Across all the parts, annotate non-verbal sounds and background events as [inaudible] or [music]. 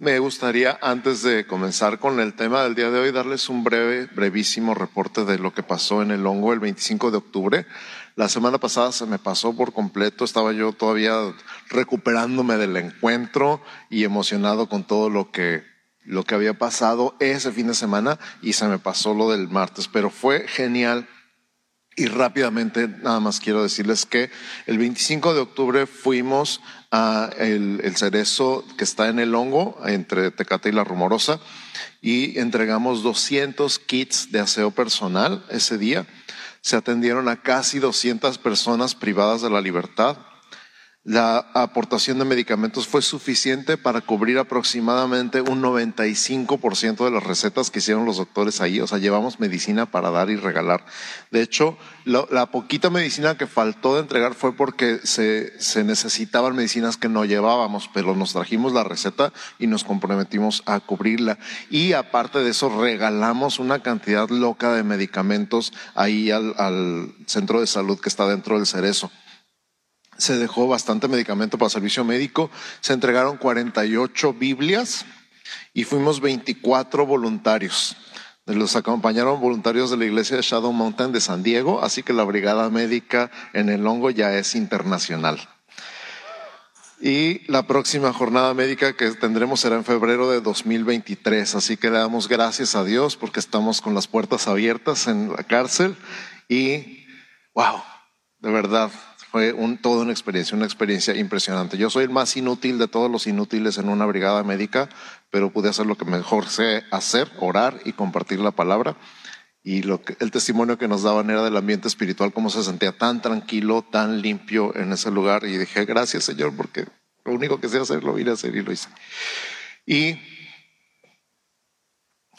Me gustaría, antes de comenzar con el tema del día de hoy, darles un breve, brevísimo reporte de lo que pasó en el hongo el 25 de octubre. La semana pasada se me pasó por completo, estaba yo todavía recuperándome del encuentro y emocionado con todo lo que, lo que había pasado ese fin de semana y se me pasó lo del martes, pero fue genial y rápidamente, nada más quiero decirles que el 25 de octubre fuimos a el, cerezo que está en el hongo, entre Tecate y La Rumorosa, y entregamos 200 kits de aseo personal ese día. Se atendieron a casi 200 personas privadas de la libertad la aportación de medicamentos fue suficiente para cubrir aproximadamente un 95% de las recetas que hicieron los doctores ahí. O sea, llevamos medicina para dar y regalar. De hecho, la poquita medicina que faltó de entregar fue porque se, necesitaban medicinas que no llevábamos, pero nos trajimos la receta y nos comprometimos a cubrirla. Y aparte de eso, regalamos una cantidad loca de medicamentos ahí al centro de salud que está dentro del cerezo se dejó bastante medicamento para servicio médico, se entregaron 48 Biblias y fuimos 24 voluntarios. Los acompañaron voluntarios de la iglesia de Shadow Mountain de San Diego, así que la brigada médica en el hongo ya es internacional. Y la próxima jornada médica que tendremos será en febrero de 2023, así que le damos gracias a Dios porque estamos con las puertas abiertas en la cárcel y, wow, de verdad, fue un, toda una experiencia, una experiencia impresionante. Yo soy el más inútil de todos los inútiles en una brigada médica, pero pude hacer lo que mejor sé hacer, orar y compartir la palabra. Y lo que, el testimonio que nos daban era del ambiente espiritual, cómo se sentía tan tranquilo, tan limpio en ese lugar. Y dije, gracias Señor, porque lo único que sé hacer lo vine a hacer y lo hice. Y,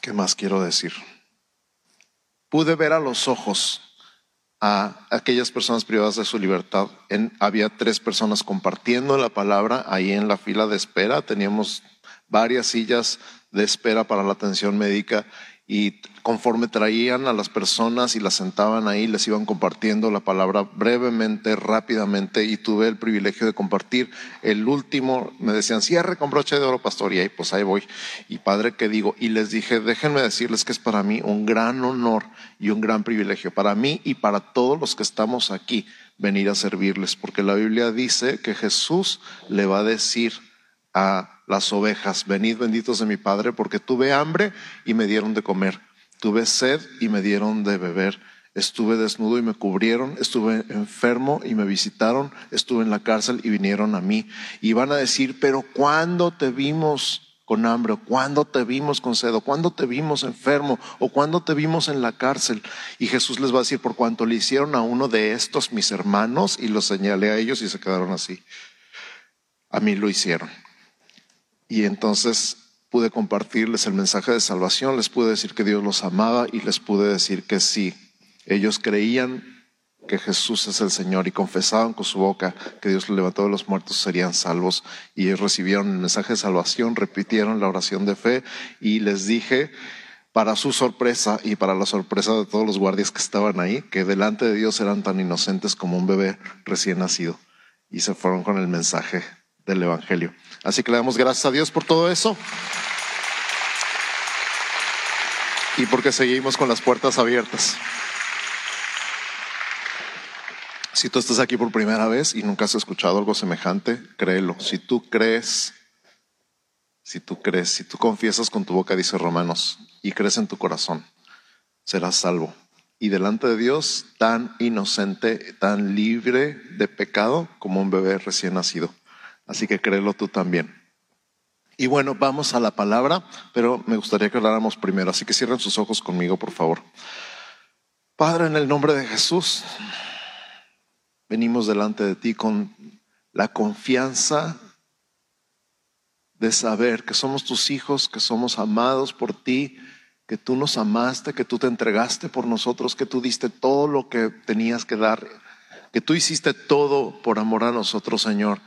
¿qué más quiero decir? Pude ver a los ojos a aquellas personas privadas de su libertad. había tres personas compartiendo la palabra ahí en la fila de espera. Teníamos varias sillas de espera para la atención médica y conforme traían a las personas y las sentaban ahí, les iban compartiendo la palabra brevemente, rápidamente, y tuve el privilegio de compartir el último, me decían, cierre con broche de oro, pastor, y ahí pues ahí voy. Y padre, ¿qué digo? Y les dije, déjenme decirles que es para mí un gran honor y un gran privilegio, para mí y para todos los que estamos aquí, venir a servirles, porque la Biblia dice que Jesús le va a decir a las ovejas, venid benditos de mi Padre, porque tuve hambre y me dieron de comer, tuve sed y me dieron de beber, estuve desnudo y me cubrieron, estuve enfermo y me visitaron, estuve en la cárcel y vinieron a mí. Y van a decir, pero ¿cuándo te vimos con hambre? ¿Cuándo te vimos con sed? ¿Cuándo te vimos enfermo? ¿O cuándo te vimos en la cárcel? Y Jesús les va a decir, por cuanto le hicieron a uno de estos mis hermanos, y lo señalé a ellos y se quedaron así. A mí lo hicieron. Y entonces pude compartirles el mensaje de salvación, les pude decir que Dios los amaba y les pude decir que sí, ellos creían que Jesús es el Señor y confesaban con su boca que Dios lo levantó de los muertos, serían salvos. Y ellos recibieron el mensaje de salvación, repitieron la oración de fe y les dije, para su sorpresa y para la sorpresa de todos los guardias que estaban ahí, que delante de Dios eran tan inocentes como un bebé recién nacido. Y se fueron con el mensaje del Evangelio. Así que le damos gracias a Dios por todo eso. Y porque seguimos con las puertas abiertas. Si tú estás aquí por primera vez y nunca has escuchado algo semejante, créelo. Si tú crees, si tú crees, si tú confiesas con tu boca, dice Romanos, y crees en tu corazón, serás salvo. Y delante de Dios, tan inocente, tan libre de pecado como un bebé recién nacido. Así que créelo tú también. Y bueno, vamos a la palabra, pero me gustaría que habláramos primero, así que cierren sus ojos conmigo, por favor. Padre, en el nombre de Jesús, venimos delante de ti con la confianza de saber que somos tus hijos, que somos amados por ti, que tú nos amaste, que tú te entregaste por nosotros, que tú diste todo lo que tenías que dar, que tú hiciste todo por amor a nosotros, Señor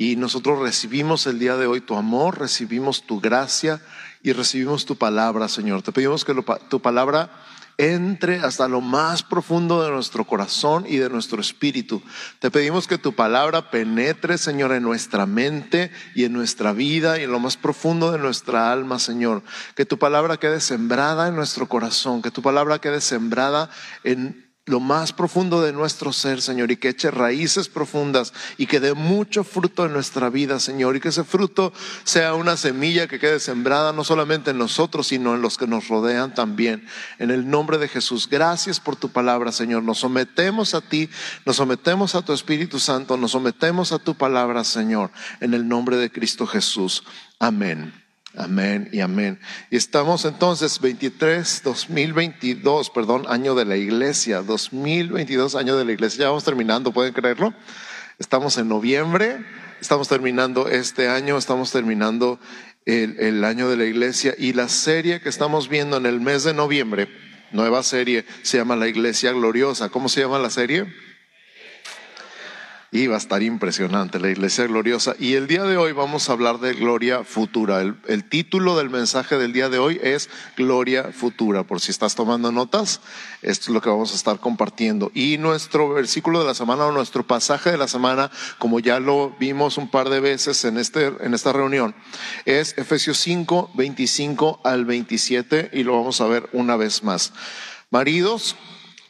Y nosotros recibimos el día de hoy tu amor, recibimos tu gracia y recibimos tu palabra, Señor. Te pedimos que tu palabra entre hasta lo más profundo de nuestro corazón y de nuestro espíritu. Te pedimos que tu palabra penetre, Señor, en nuestra mente y en nuestra vida y en lo más profundo de nuestra alma, Señor. Que tu palabra quede sembrada en nuestro corazón, que tu palabra quede sembrada en lo más profundo de nuestro ser, Señor, y que eche raíces profundas y que dé mucho fruto en nuestra vida, Señor, y que ese fruto sea una semilla que quede sembrada no solamente en nosotros, sino en los que nos rodean también. En el nombre de Jesús, gracias por tu palabra, Señor. Nos sometemos a ti, nos sometemos a tu Espíritu Santo, nos sometemos a tu palabra, Señor, en el nombre de Cristo Jesús. Amén. Amén y amén. Y estamos entonces 23, 2022, perdón, año de la iglesia, 2022 año de la iglesia. Ya vamos terminando, ¿pueden creerlo? Estamos en noviembre, estamos terminando este año, estamos terminando el, el año de la iglesia y la serie que estamos viendo en el mes de noviembre, nueva serie, se llama La Iglesia Gloriosa. ¿Cómo se llama la serie? Y va a estar impresionante la iglesia gloriosa. Y el día de hoy vamos a hablar de gloria futura. El, título del mensaje del día de hoy es Gloria futura. Por si estás tomando notas, esto es lo que vamos a estar compartiendo. Y nuestro versículo de la semana o nuestro pasaje de la semana, como ya lo vimos un par de veces en, este, en esta reunión, es Efesios 5, 25 al 27 y lo vamos a ver una vez más. Maridos,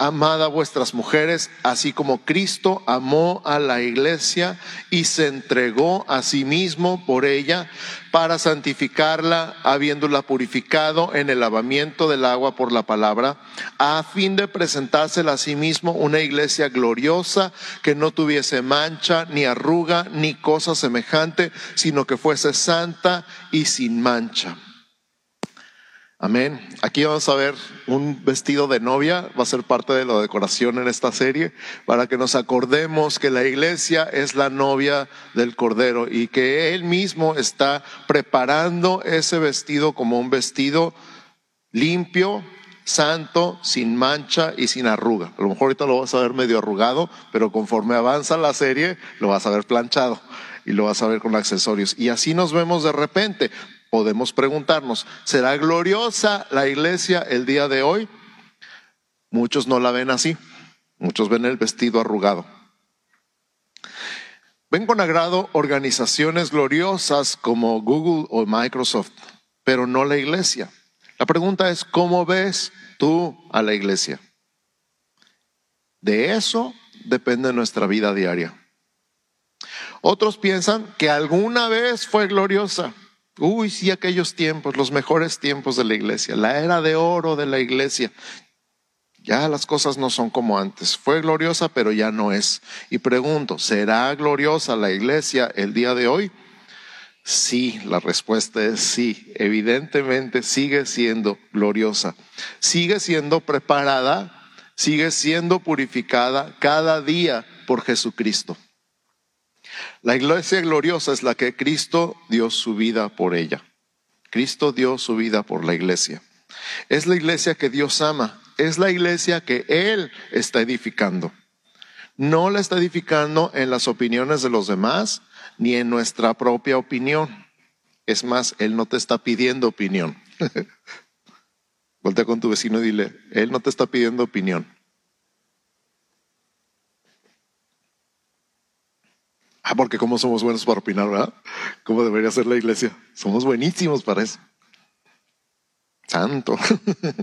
Amad vuestras mujeres, así como Cristo amó a la iglesia y se entregó a sí mismo por ella para santificarla, habiéndola purificado en el lavamiento del agua por la palabra, a fin de presentársela a sí mismo una iglesia gloriosa que no tuviese mancha, ni arruga, ni cosa semejante, sino que fuese santa y sin mancha. Amén. Aquí vamos a ver un vestido de novia, va a ser parte de la decoración en esta serie, para que nos acordemos que la iglesia es la novia del Cordero y que Él mismo está preparando ese vestido como un vestido limpio, santo, sin mancha y sin arruga. A lo mejor ahorita lo vas a ver medio arrugado, pero conforme avanza la serie, lo vas a ver planchado y lo vas a ver con accesorios. Y así nos vemos de repente podemos preguntarnos, ¿será gloriosa la iglesia el día de hoy? Muchos no la ven así, muchos ven el vestido arrugado. Ven con agrado organizaciones gloriosas como Google o Microsoft, pero no la iglesia. La pregunta es, ¿cómo ves tú a la iglesia? De eso depende nuestra vida diaria. Otros piensan que alguna vez fue gloriosa Uy, sí, aquellos tiempos, los mejores tiempos de la iglesia, la era de oro de la iglesia. Ya las cosas no son como antes. Fue gloriosa, pero ya no es. Y pregunto, ¿será gloriosa la iglesia el día de hoy? Sí, la respuesta es sí. Evidentemente sigue siendo gloriosa. Sigue siendo preparada, sigue siendo purificada cada día por Jesucristo. La iglesia gloriosa es la que Cristo dio su vida por ella. Cristo dio su vida por la iglesia. Es la iglesia que Dios ama. Es la iglesia que Él está edificando. No la está edificando en las opiniones de los demás ni en nuestra propia opinión. Es más, Él no te está pidiendo opinión. [laughs] Voltea con tu vecino y dile, Él no te está pidiendo opinión. Ah, porque como somos buenos para opinar, ¿verdad? ¿Cómo debería ser la iglesia? Somos buenísimos para eso. Santo.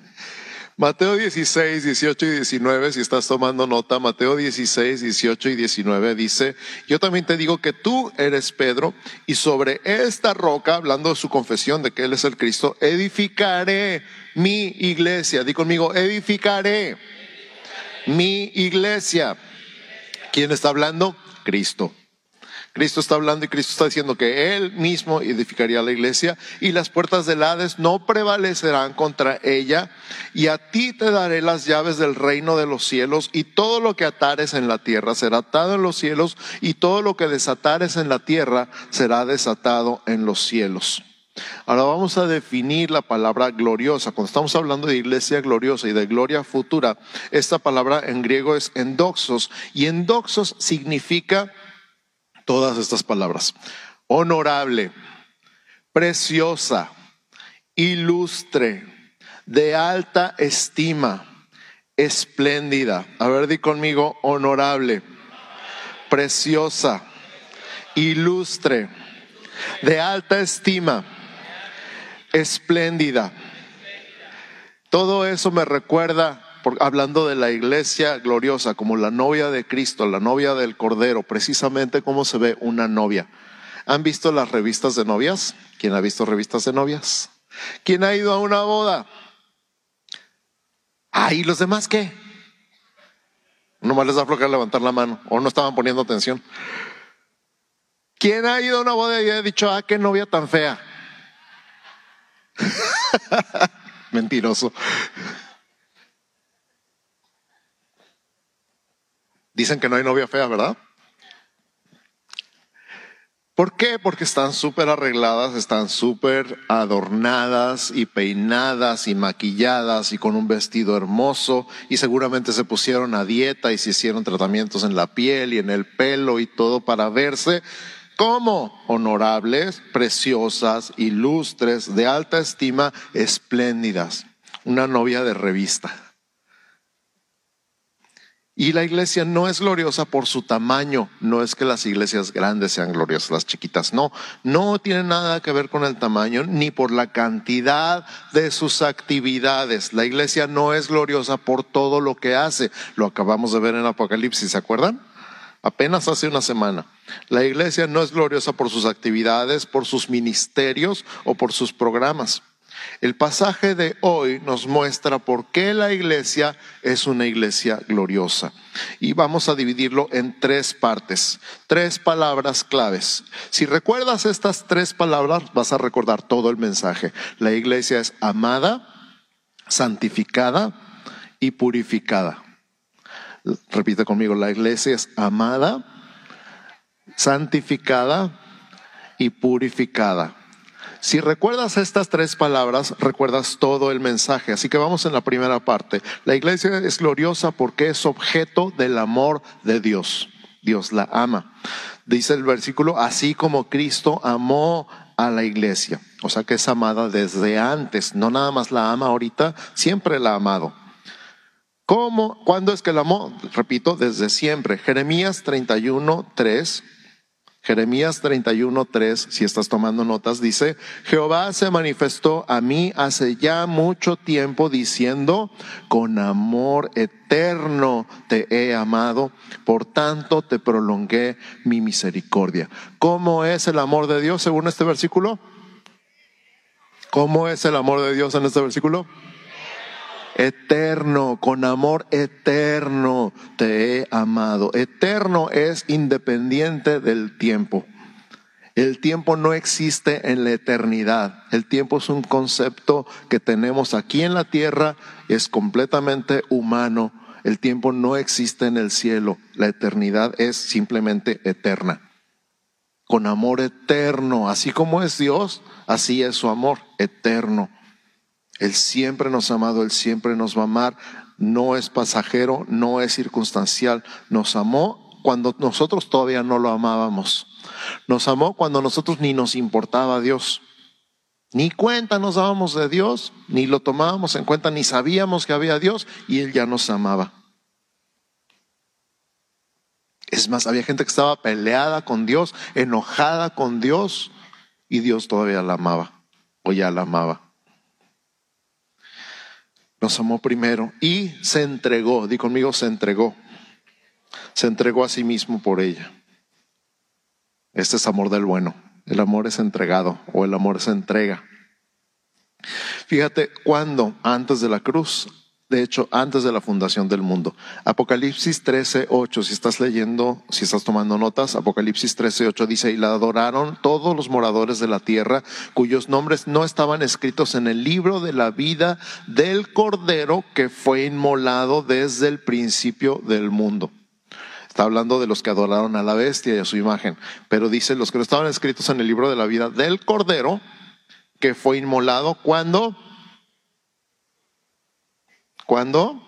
[laughs] Mateo 16, 18 y 19, si estás tomando nota, Mateo 16, 18 y 19 dice, yo también te digo que tú eres Pedro y sobre esta roca, hablando de su confesión de que Él es el Cristo, edificaré mi iglesia. Di conmigo, edificaré mi iglesia. ¿Quién está hablando? Cristo. Cristo está hablando y Cristo está diciendo que Él mismo edificaría la iglesia y las puertas del Hades no prevalecerán contra ella y a ti te daré las llaves del reino de los cielos y todo lo que atares en la tierra será atado en los cielos y todo lo que desatares en la tierra será desatado en los cielos. Ahora vamos a definir la palabra gloriosa. Cuando estamos hablando de iglesia gloriosa y de gloria futura, esta palabra en griego es endoxos y endoxos significa todas estas palabras. Honorable, preciosa, ilustre, de alta estima, espléndida. A ver, di conmigo, honorable, preciosa, ilustre, de alta estima, espléndida. Todo eso me recuerda, hablando de la iglesia gloriosa, como la novia de Cristo, la novia del Cordero, precisamente cómo se ve una novia. ¿Han visto las revistas de novias? ¿Quién ha visto revistas de novias? ¿Quién ha ido a una boda? Ah, ¿y los demás qué? Nomás les da floja levantar la mano o no estaban poniendo atención. ¿Quién ha ido a una boda y ha dicho, ah, qué novia tan fea? [laughs] Mentiroso. Dicen que no hay novia fea, ¿verdad? ¿Por qué? Porque están súper arregladas, están súper adornadas y peinadas y maquilladas y con un vestido hermoso y seguramente se pusieron a dieta y se hicieron tratamientos en la piel y en el pelo y todo para verse como honorables, preciosas, ilustres, de alta estima, espléndidas. Una novia de revista. Y la iglesia no es gloriosa por su tamaño, no es que las iglesias grandes sean gloriosas, las chiquitas, no, no tiene nada que ver con el tamaño ni por la cantidad de sus actividades. La iglesia no es gloriosa por todo lo que hace, lo acabamos de ver en Apocalipsis, ¿se acuerdan? Apenas hace una semana. La iglesia no es gloriosa por sus actividades, por sus ministerios o por sus programas. El pasaje de hoy nos muestra por qué la iglesia es una iglesia gloriosa. Y vamos a dividirlo en tres partes, tres palabras claves. Si recuerdas estas tres palabras, vas a recordar todo el mensaje. La iglesia es amada, santificada y purificada. Repite conmigo, la iglesia es amada, santificada y purificada. Si recuerdas estas tres palabras, recuerdas todo el mensaje. Así que vamos en la primera parte. La iglesia es gloriosa porque es objeto del amor de Dios. Dios la ama. Dice el versículo, así como Cristo amó a la iglesia. O sea que es amada desde antes. No nada más la ama ahorita, siempre la ha amado. ¿Cómo? ¿Cuándo es que la amó? Repito, desde siempre. Jeremías 31, 3 Jeremías 31:3, si estás tomando notas, dice, Jehová se manifestó a mí hace ya mucho tiempo diciendo, con amor eterno te he amado, por tanto te prolongué mi misericordia. ¿Cómo es el amor de Dios según este versículo? ¿Cómo es el amor de Dios en este versículo? Eterno, con amor eterno te he amado. Eterno es independiente del tiempo. El tiempo no existe en la eternidad. El tiempo es un concepto que tenemos aquí en la tierra, es completamente humano. El tiempo no existe en el cielo. La eternidad es simplemente eterna. Con amor eterno, así como es Dios, así es su amor eterno. Él siempre nos ha amado, Él siempre nos va a amar. No es pasajero, no es circunstancial. Nos amó cuando nosotros todavía no lo amábamos. Nos amó cuando nosotros ni nos importaba Dios. Ni cuenta nos dábamos de Dios, ni lo tomábamos en cuenta, ni sabíamos que había Dios y Él ya nos amaba. Es más, había gente que estaba peleada con Dios, enojada con Dios y Dios todavía la amaba o ya la amaba nos amó primero y se entregó, di conmigo, se entregó. Se entregó a sí mismo por ella. Este es amor del bueno. El amor es entregado o el amor se entrega. Fíjate cuando antes de la cruz de hecho, antes de la fundación del mundo. Apocalipsis 13, 8, si estás leyendo, si estás tomando notas, Apocalipsis 13, 8 dice, y la adoraron todos los moradores de la tierra, cuyos nombres no estaban escritos en el libro de la vida del Cordero que fue inmolado desde el principio del mundo. Está hablando de los que adoraron a la bestia y a su imagen, pero dice los que no estaban escritos en el libro de la vida del Cordero que fue inmolado cuando ¿Cuándo?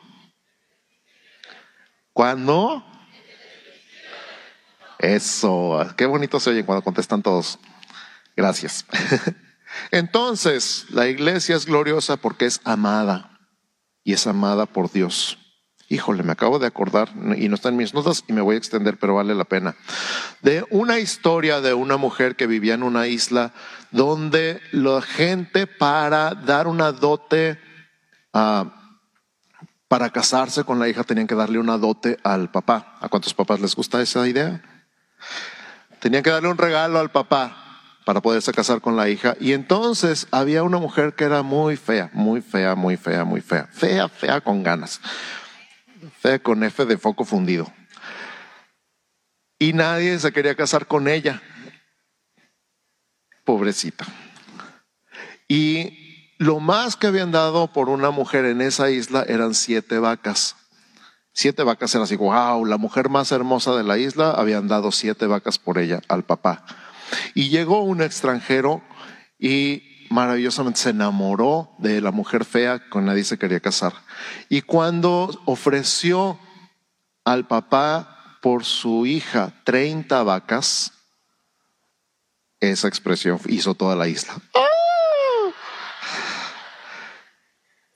¿Cuándo? Eso, qué bonito se oye cuando contestan todos. Gracias. [laughs] Entonces, la iglesia es gloriosa porque es amada y es amada por Dios. Híjole, me acabo de acordar y no está en mis notas y me voy a extender, pero vale la pena. De una historia de una mujer que vivía en una isla donde la gente para dar una dote, ah, para casarse con la hija tenían que darle una dote al papá. ¿A cuántos papás les gusta esa idea? Tenían que darle un regalo al papá para poderse casar con la hija. Y entonces había una mujer que era muy fea, muy fea, muy fea, muy fea. Fea, fea con ganas. Fea con F de foco fundido. Y nadie se quería casar con ella. Pobrecita. Y lo más que habían dado por una mujer en esa isla eran siete vacas. Siete vacas eran así, wow, la mujer más hermosa de la isla, habían dado siete vacas por ella al papá. Y llegó un extranjero y maravillosamente se enamoró de la mujer fea con nadie se quería casar. Y cuando ofreció al papá por su hija 30 vacas, esa expresión hizo toda la isla.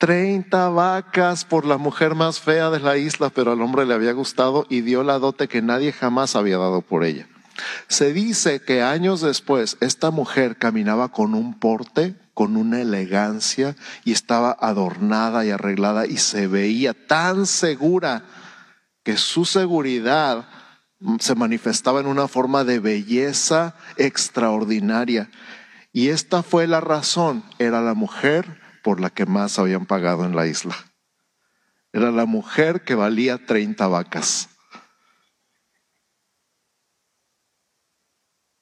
30 vacas por la mujer más fea de la isla, pero al hombre le había gustado y dio la dote que nadie jamás había dado por ella. Se dice que años después esta mujer caminaba con un porte, con una elegancia y estaba adornada y arreglada y se veía tan segura que su seguridad se manifestaba en una forma de belleza extraordinaria. Y esta fue la razón, era la mujer por la que más habían pagado en la isla. Era la mujer que valía 30 vacas.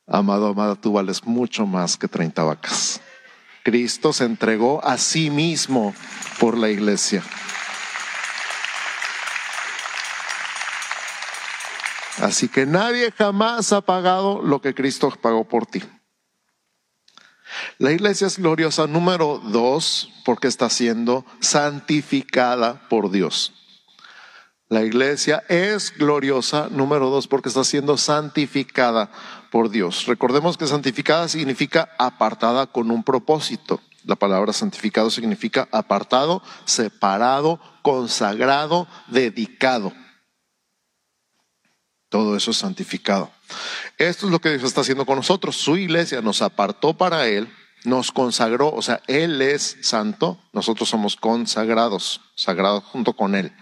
Amado, amada, tú vales mucho más que 30 vacas. Cristo se entregó a sí mismo por la iglesia. Así que nadie jamás ha pagado lo que Cristo pagó por ti. La iglesia es gloriosa número dos porque está siendo santificada por Dios. La iglesia es gloriosa número dos porque está siendo santificada por Dios. Recordemos que santificada significa apartada con un propósito. La palabra santificado significa apartado, separado, consagrado, dedicado. Todo eso es santificado. Esto es lo que Dios está haciendo con nosotros. Su iglesia nos apartó para Él, nos consagró, o sea, Él es santo, nosotros somos consagrados, sagrados junto con Él,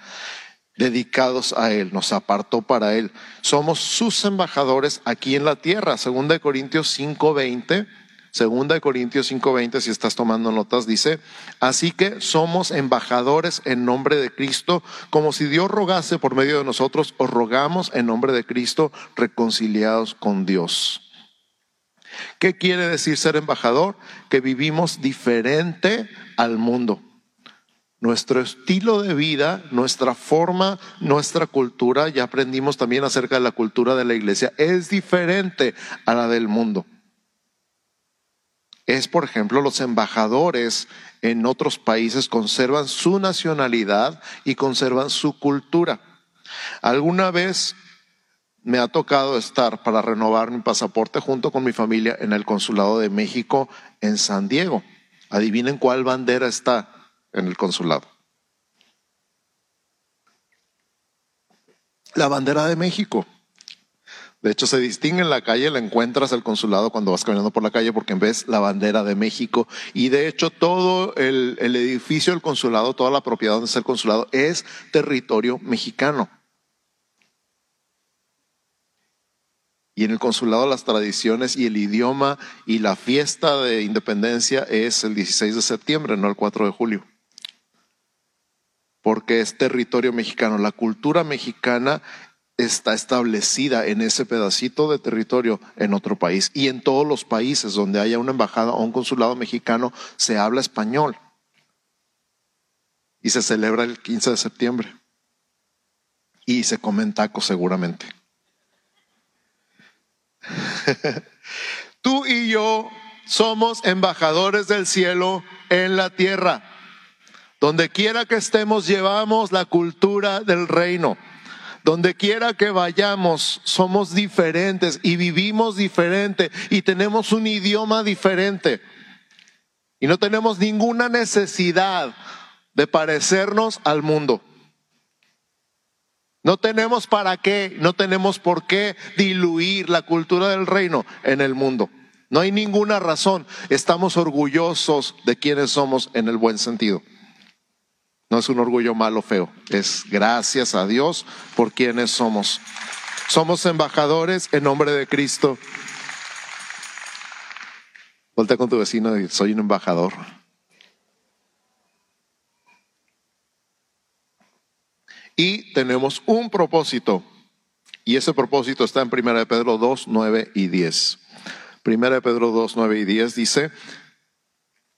dedicados a Él, nos apartó para Él. Somos sus embajadores aquí en la tierra. Segunda de Corintios 5:20 Segunda de Corintios 5:20, si estás tomando notas, dice, así que somos embajadores en nombre de Cristo, como si Dios rogase por medio de nosotros, os rogamos en nombre de Cristo, reconciliados con Dios. ¿Qué quiere decir ser embajador? Que vivimos diferente al mundo. Nuestro estilo de vida, nuestra forma, nuestra cultura, ya aprendimos también acerca de la cultura de la iglesia, es diferente a la del mundo es, por ejemplo, los embajadores en otros países conservan su nacionalidad y conservan su cultura. Alguna vez me ha tocado estar para renovar mi pasaporte junto con mi familia en el Consulado de México en San Diego. Adivinen cuál bandera está en el consulado. La bandera de México. De hecho, se distingue en la calle, la encuentras el consulado cuando vas caminando por la calle porque ves la bandera de México. Y de hecho, todo el, el edificio del consulado, toda la propiedad donde está el consulado es territorio mexicano. Y en el consulado las tradiciones y el idioma y la fiesta de independencia es el 16 de septiembre, no el 4 de julio. Porque es territorio mexicano. La cultura mexicana está establecida en ese pedacito de territorio en otro país. Y en todos los países donde haya una embajada o un consulado mexicano se habla español. Y se celebra el 15 de septiembre. Y se comen tacos seguramente. [laughs] Tú y yo somos embajadores del cielo en la tierra. Donde quiera que estemos llevamos la cultura del reino. Donde quiera que vayamos, somos diferentes y vivimos diferente y tenemos un idioma diferente. Y no tenemos ninguna necesidad de parecernos al mundo. No tenemos para qué, no tenemos por qué diluir la cultura del reino en el mundo. No hay ninguna razón. Estamos orgullosos de quienes somos en el buen sentido. No es un orgullo malo feo, es gracias a Dios por quienes somos. Somos embajadores en nombre de Cristo. Voltea con tu vecino y soy un embajador. Y tenemos un propósito. Y ese propósito está en 1 Pedro 2, 9 y 10. 1 Pedro 2, 9 y 10 dice,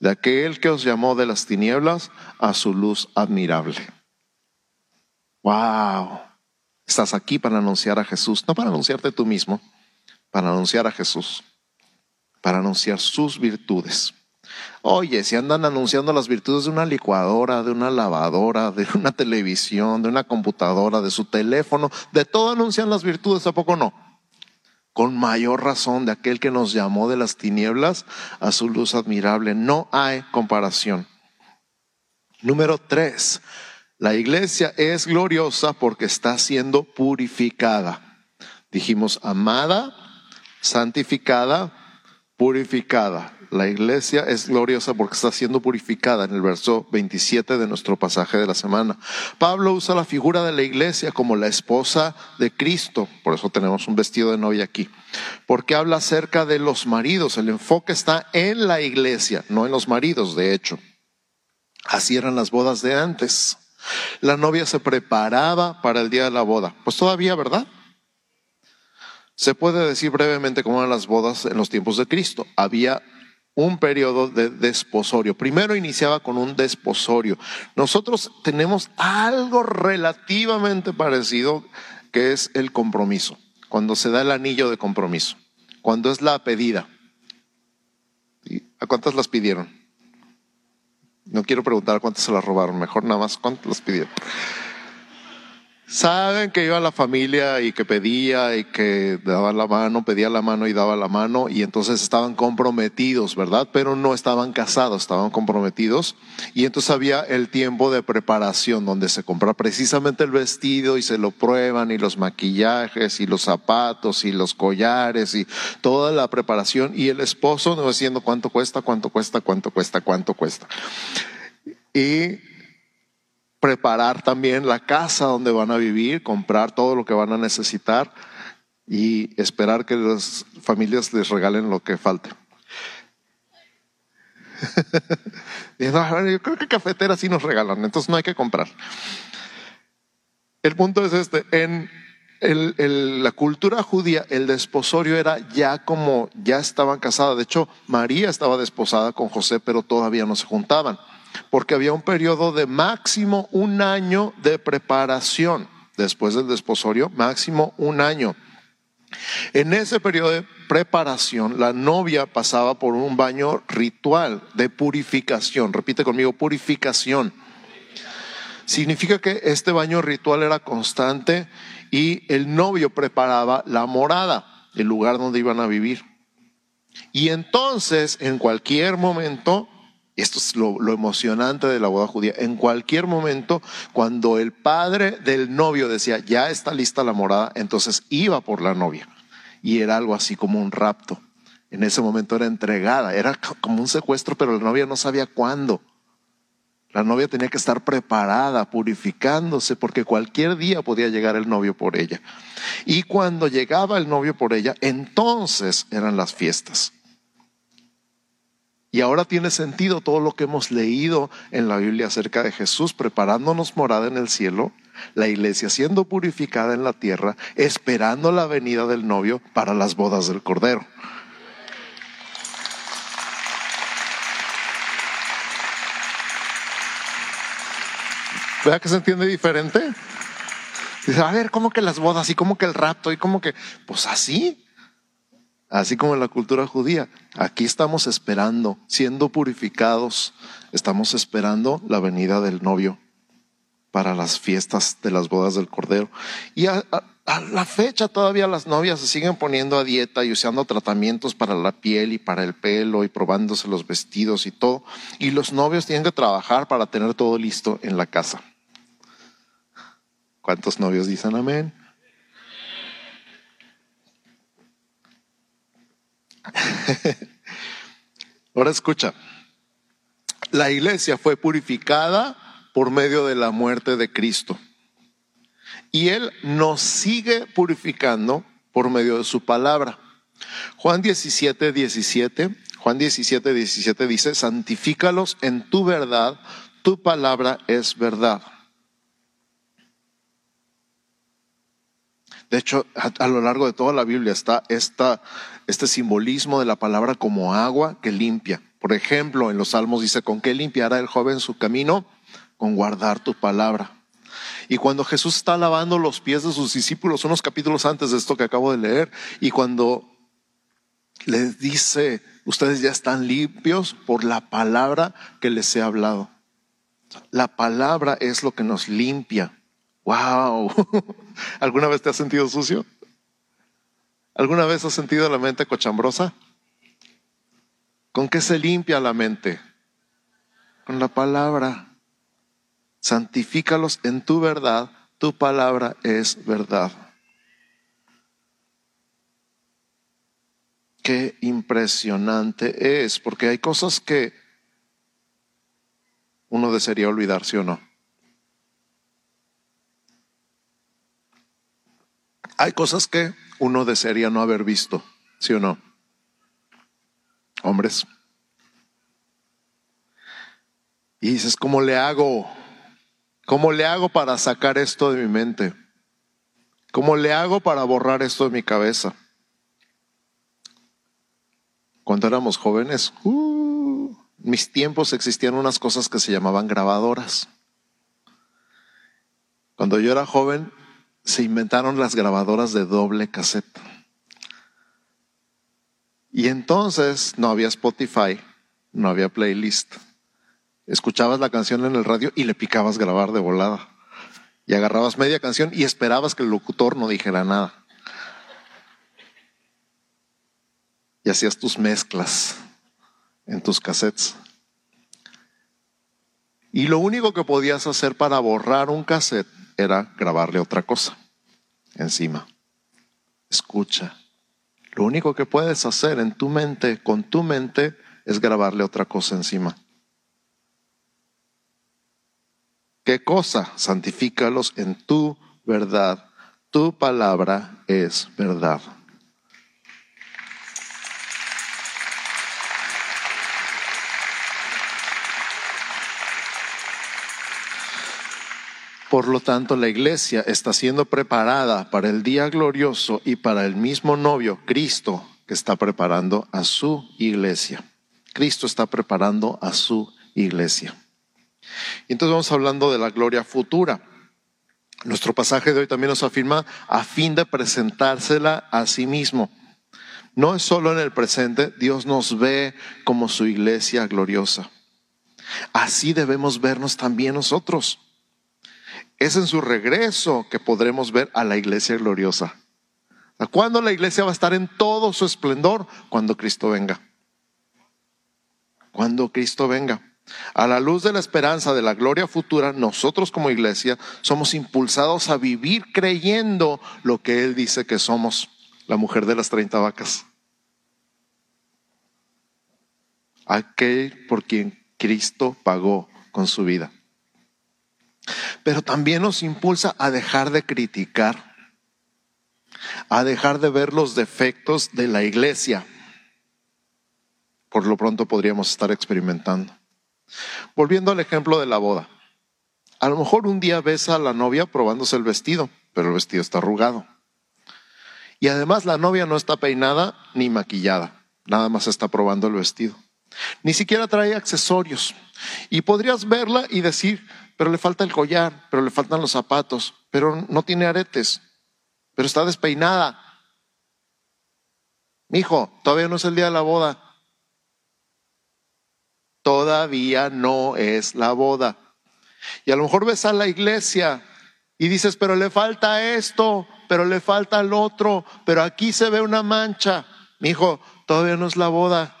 de aquel que os llamó de las tinieblas a su luz admirable. Wow, estás aquí para anunciar a Jesús, no para anunciarte tú mismo, para anunciar a Jesús, para anunciar sus virtudes. Oye, si andan anunciando las virtudes de una licuadora, de una lavadora, de una [laughs] televisión, de una computadora, de su teléfono, de todo anuncian las virtudes, ¿a poco no? Con mayor razón de aquel que nos llamó de las tinieblas a su luz admirable. No hay comparación. Número tres, la iglesia es gloriosa porque está siendo purificada. Dijimos amada, santificada, purificada. La iglesia es gloriosa porque está siendo purificada en el verso 27 de nuestro pasaje de la semana. Pablo usa la figura de la iglesia como la esposa de Cristo, por eso tenemos un vestido de novia aquí, porque habla acerca de los maridos. El enfoque está en la iglesia, no en los maridos, de hecho. Así eran las bodas de antes. La novia se preparaba para el día de la boda. Pues todavía, ¿verdad? Se puede decir brevemente cómo eran las bodas en los tiempos de Cristo. Había un periodo de desposorio. Primero iniciaba con un desposorio. Nosotros tenemos algo relativamente parecido que es el compromiso, cuando se da el anillo de compromiso, cuando es la pedida. ¿A cuántas las pidieron? No quiero preguntar a cuántas se las robaron, mejor nada más cuántas las pidieron. Saben que iba la familia y que pedía y que daba la mano, pedía la mano y daba la mano y entonces estaban comprometidos, ¿verdad? Pero no estaban casados, estaban comprometidos y entonces había el tiempo de preparación donde se compra precisamente el vestido y se lo prueban y los maquillajes y los zapatos y los collares y toda la preparación y el esposo no diciendo cuánto cuesta, cuánto cuesta, cuánto cuesta, cuánto cuesta. Y preparar también la casa donde van a vivir, comprar todo lo que van a necesitar y esperar que las familias les regalen lo que falte. [laughs] Yo creo que cafeteras sí nos regalan, entonces no hay que comprar. El punto es este, en la cultura judía el desposorio era ya como ya estaban casadas. De hecho, María estaba desposada con José, pero todavía no se juntaban porque había un periodo de máximo un año de preparación después del desposorio, máximo un año. En ese periodo de preparación, la novia pasaba por un baño ritual de purificación. Repite conmigo, purificación. Significa que este baño ritual era constante y el novio preparaba la morada, el lugar donde iban a vivir. Y entonces, en cualquier momento, esto es lo, emocionante de la boda judía. En cualquier momento, cuando el padre del novio decía, ya está lista la morada, entonces iba por la novia. Y era algo así como un rapto. En ese momento era entregada, era como un secuestro, pero la novia no sabía cuándo. La novia tenía que estar preparada, purificándose, porque cualquier día podía llegar el novio por ella. Y cuando llegaba el novio por ella, entonces eran las fiestas. Y ahora tiene sentido todo lo que hemos leído en la Biblia acerca de Jesús preparándonos morada en el cielo la iglesia siendo purificada en la tierra, esperando la venida del novio para las bodas del Cordero. ¿Vea que se entiende diferente? Dice, a ver, ¿cómo que las bodas? ¿Y cómo que el rapto? ¿Y cómo que? Pues así. Así como en la cultura judía. Aquí estamos esperando, siendo purificados, estamos esperando la venida del novio para las fiestas de las bodas del Cordero. Y a, la fecha todavía las novias se siguen poniendo a dieta y usando tratamientos para la piel y para el pelo y probándose los vestidos y todo. Y los novios tienen que trabajar para tener todo listo en la casa. ¿Cuántos novios dicen amén? [laughs] Ahora escucha, la iglesia fue purificada por medio de la muerte de Cristo. Y Él nos sigue purificando por medio de su palabra. Juan 17, 17, Juan 17, 17 dice, santifícalos en tu verdad, tu palabra es verdad. De hecho, a, lo largo de toda la Biblia está esta, este simbolismo de la palabra como agua que limpia. Por ejemplo, en los Salmos dice, ¿con qué limpiará el joven su camino? Con guardar tu palabra. Y cuando Jesús está lavando los pies de sus discípulos, unos capítulos antes de esto que acabo de leer, y cuando les dice, ustedes ya están limpios por la palabra que les he hablado. La palabra es lo que nos limpia. Wow. [laughs] ¿Alguna vez te has sentido sucio? ¿Alguna vez has sentido la mente cochambrosa? ¿Con qué se limpia la mente? Con la palabra. Santifícalos en tu verdad. Tu palabra es verdad. Qué impresionante es, porque hay cosas que uno desearía olvidar, ¿sí o no? Hay cosas que uno desearía no haber visto, ¿sí o no? Hombres. Y dices, ¿cómo le hago? ¿Cómo le hago para sacar esto de mi mente? ¿Cómo le hago para borrar esto de mi cabeza? Cuando éramos jóvenes, uh, mis tiempos existían unas cosas que se llamaban grabadoras. Cuando yo era joven, se inventaron las grabadoras de doble cassette. Y entonces no había Spotify, no había playlist. Escuchabas la canción en el radio y le picabas grabar de volada. Y agarrabas media canción y esperabas que el locutor no dijera nada. Y hacías tus mezclas en tus cassettes. Y lo único que podías hacer para borrar un cassette era grabarle otra cosa encima. Escucha. Lo único que puedes hacer en tu mente, con tu mente, es grabarle otra cosa encima. ¿Qué cosa? Santifícalos en tu verdad. Tu palabra es verdad. Por lo tanto, la iglesia está siendo preparada para el día glorioso y para el mismo novio, Cristo, que está preparando a su iglesia. Cristo está preparando a su iglesia. Y entonces vamos hablando de la gloria futura. Nuestro pasaje de hoy también nos afirma a fin de presentársela a sí mismo. No es solo en el presente, Dios nos ve como su iglesia gloriosa. Así debemos vernos también nosotros. Es en su regreso que podremos ver a la iglesia gloriosa. ¿Cuándo la iglesia va a estar en todo su esplendor? Cuando Cristo venga. Cuando Cristo venga. A la luz de la esperanza de la gloria futura, nosotros como iglesia somos impulsados a vivir creyendo lo que Él dice que somos, la mujer de las 30 vacas. Aquel por quien Cristo pagó con su vida pero también nos impulsa a dejar de criticar, a dejar de ver los defectos de la iglesia. Por lo pronto podríamos estar experimentando. Volviendo al ejemplo de la boda. A lo mejor un día ves a la novia probándose el vestido, pero el vestido está arrugado. Y además la novia no está peinada ni maquillada, nada más está probando el vestido. Ni siquiera trae accesorios. Y podrías verla y decir, pero le falta el collar, pero le faltan los zapatos, pero no tiene aretes, pero está despeinada. Mi hijo, todavía no es el día de la boda. Todavía no es la boda. Y a lo mejor ves a la iglesia y dices, pero le falta esto, pero le falta el otro, pero aquí se ve una mancha. Mi hijo, todavía no es la boda.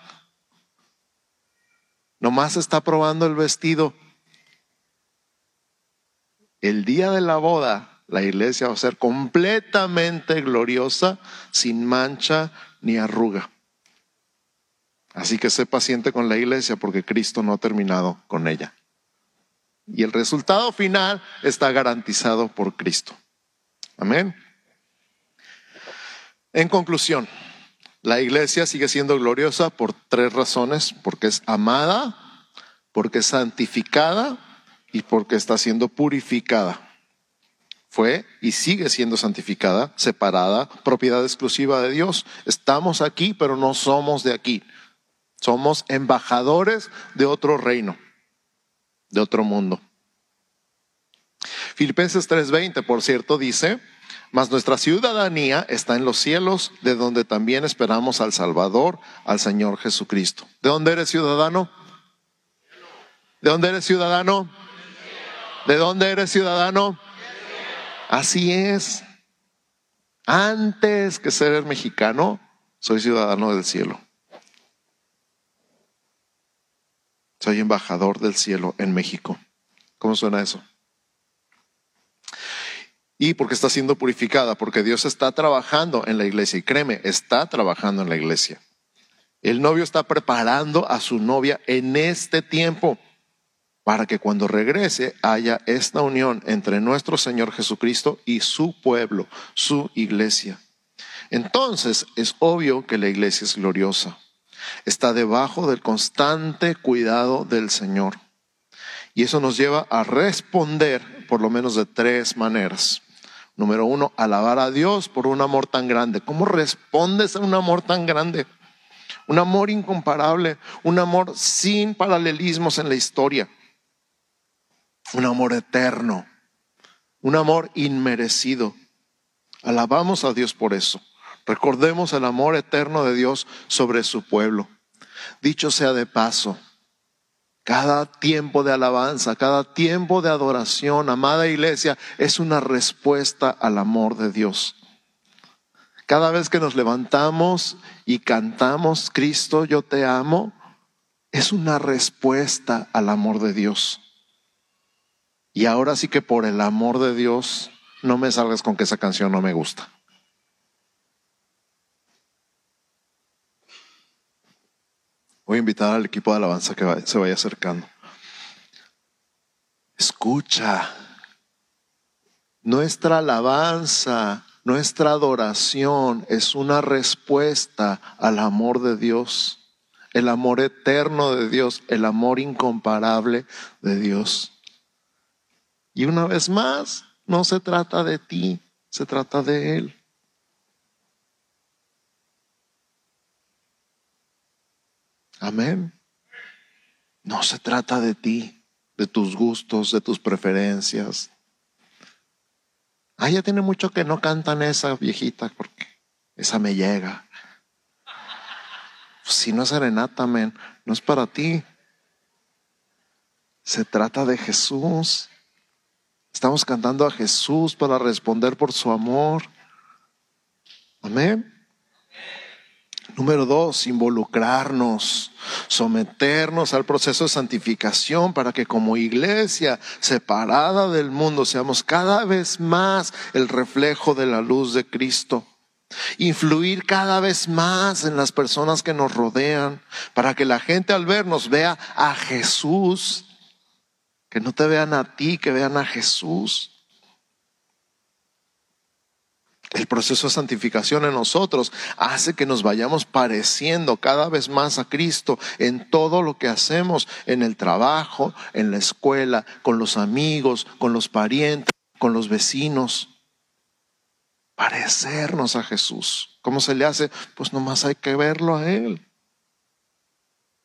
Nomás está probando el vestido. El día de la boda, la iglesia va a ser completamente gloriosa, sin mancha ni arruga. Así que sé paciente con la iglesia porque Cristo no ha terminado con ella. Y el resultado final está garantizado por Cristo. Amén. En conclusión, la iglesia sigue siendo gloriosa por tres razones, porque es amada, porque es santificada y porque está siendo purificada. Fue y sigue siendo santificada, separada, propiedad exclusiva de Dios. Estamos aquí, pero no somos de aquí. Somos embajadores de otro reino de otro mundo. Filipenses 3:20, por cierto, dice, mas nuestra ciudadanía está en los cielos, de donde también esperamos al Salvador, al Señor Jesucristo. ¿De dónde eres ciudadano? ¿De dónde eres ciudadano? ¿De dónde eres ciudadano? Así es. Antes que ser mexicano, soy ciudadano del cielo. Soy embajador del cielo en México. ¿Cómo suena eso? Y porque está siendo purificada, porque Dios está trabajando en la iglesia. Y créeme, está trabajando en la iglesia. El novio está preparando a su novia en este tiempo para que cuando regrese haya esta unión entre nuestro Señor Jesucristo y su pueblo, su iglesia. Entonces es obvio que la iglesia es gloriosa está debajo del constante cuidado del Señor. Y eso nos lleva a responder por lo menos de tres maneras. Número uno, alabar a Dios por un amor tan grande. ¿Cómo respondes a un amor tan grande? Un amor incomparable, un amor sin paralelismos en la historia, un amor eterno, un amor inmerecido. Alabamos a Dios por eso. Recordemos el amor eterno de Dios sobre su pueblo. Dicho sea de paso, cada tiempo de alabanza, cada tiempo de adoración, amada iglesia, es una respuesta al amor de Dios. Cada vez que nos levantamos y cantamos, Cristo, yo te amo, es una respuesta al amor de Dios. Y ahora sí que por el amor de Dios, no me salgas con que esa canción no me gusta. Voy a invitar al equipo de alabanza que se vaya acercando. Escucha. Nuestra alabanza, nuestra adoración es una respuesta al amor de Dios, el amor eterno de Dios, el amor incomparable de Dios. Y una vez más, no se trata de ti, se trata de Él. Amén. No se trata de ti, de tus gustos, de tus preferencias. Ah, ya tiene mucho que no cantan esa viejita porque esa me llega. Si no es serenata, amén, no es para ti. Se trata de Jesús. Estamos cantando a Jesús para responder por su amor. Amén. Número dos, involucrarnos, someternos al proceso de santificación para que como iglesia separada del mundo seamos cada vez más el reflejo de la luz de Cristo. Influir cada vez más en las personas que nos rodean para que la gente al vernos vea a Jesús, que no te vean a ti, que vean a Jesús. El proceso de santificación en nosotros hace que nos vayamos pareciendo cada vez más a Cristo en todo lo que hacemos, en el trabajo, en la escuela, con los amigos, con los parientes, con los vecinos. Parecernos a Jesús. ¿Cómo se le hace? Pues nomás hay que verlo a Él.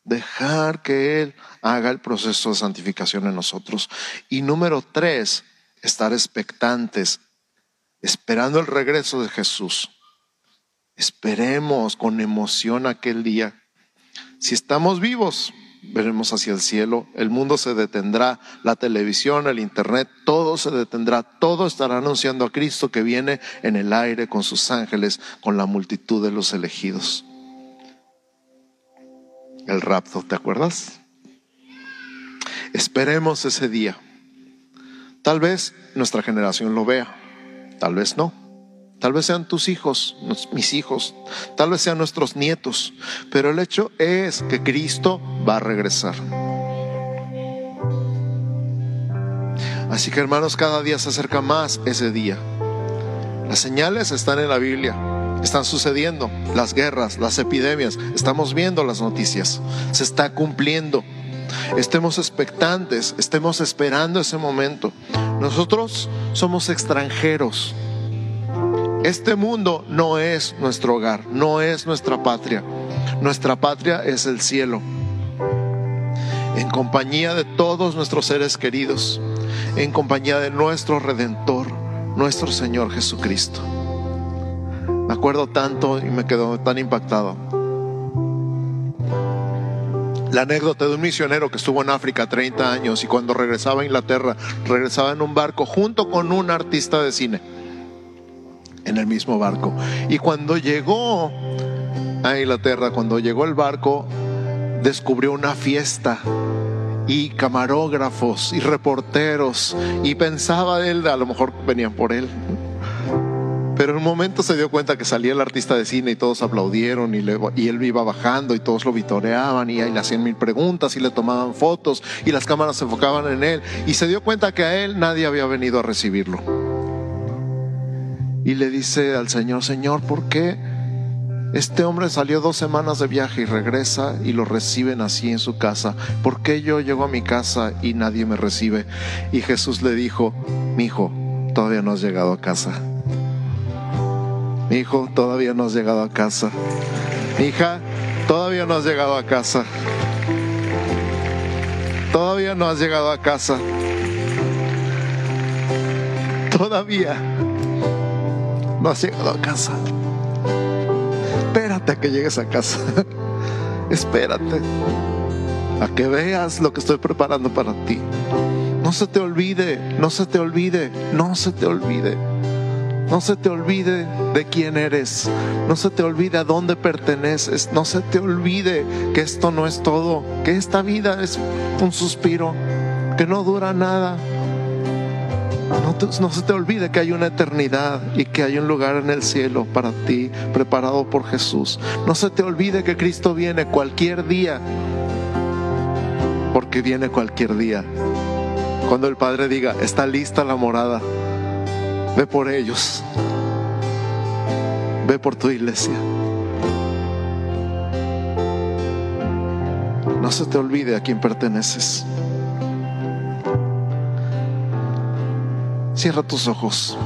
Dejar que Él haga el proceso de santificación en nosotros. Y número tres, estar expectantes esperando el regreso de Jesús. Esperemos con emoción aquel día. Si estamos vivos, veremos hacia el cielo, el mundo se detendrá, la televisión, el internet, todo se detendrá, todo estará anunciando a Cristo que viene en el aire con sus ángeles, con la multitud de los elegidos. El rapto, ¿te acuerdas? Esperemos ese día. Tal vez nuestra generación lo vea, Tal vez no. Tal vez sean tus hijos, mis hijos, tal vez sean nuestros nietos, pero el hecho es que Cristo va a regresar. Así que hermanos, cada día se acerca más ese día. Las señales están en la Biblia, están sucediendo, las guerras, las epidemias, estamos viendo las noticias, se está cumpliendo. Estemos expectantes, estemos esperando ese momento. Nosotros somos extranjeros. Este mundo no es nuestro hogar, no es nuestra patria. Nuestra patria es el cielo. En compañía de todos nuestros seres queridos, en compañía de nuestro Redentor, nuestro Señor Jesucristo. Me acuerdo tanto y me quedo tan impactado la anécdota de un misionero que estuvo en África 30 años y cuando regresaba a Inglaterra, regresaba en un barco junto con un artista de cine, en el mismo barco. Y cuando llegó a Inglaterra, cuando llegó el barco, descubrió una fiesta y camarógrafos y reporteros y pensaba él, a lo mejor venían por él, pero en un momento se dio cuenta que salía el artista de cine y todos aplaudieron y, él iba bajando y todos lo vitoreaban y, y le hacían mil preguntas y le tomaban fotos y las cámaras se enfocaban en él y se dio cuenta que a él nadie había venido a recibirlo. Y le dice al Señor, Señor, ¿por qué este hombre salió dos semanas de viaje y regresa y lo reciben así en su casa? ¿Por qué yo llego a mi casa y nadie me recibe? Y Jesús le dijo, mi hijo, todavía no has llegado a casa. Mi hijo, todavía no has llegado a casa. Mi hija, todavía no has llegado a casa. Todavía no has llegado a casa. Todavía no has llegado a casa. Espérate a que llegues a casa. [laughs] Espérate a que veas lo que estoy preparando para ti. No se te olvide, no se te olvide, no se te olvide. No se te olvide de quién eres. No se te olvide a dónde perteneces. No se te olvide que esto no es todo. Que esta vida es un suspiro. Que no dura nada. No, se te olvide que hay una eternidad y que hay un lugar en el cielo para ti preparado por Jesús. No se te olvide que Cristo viene cualquier día. Porque viene cualquier día. Cuando el Padre diga, está lista la morada Ve por ellos. Ve por tu iglesia. No se te olvide a quién perteneces. Cierra tus ojos.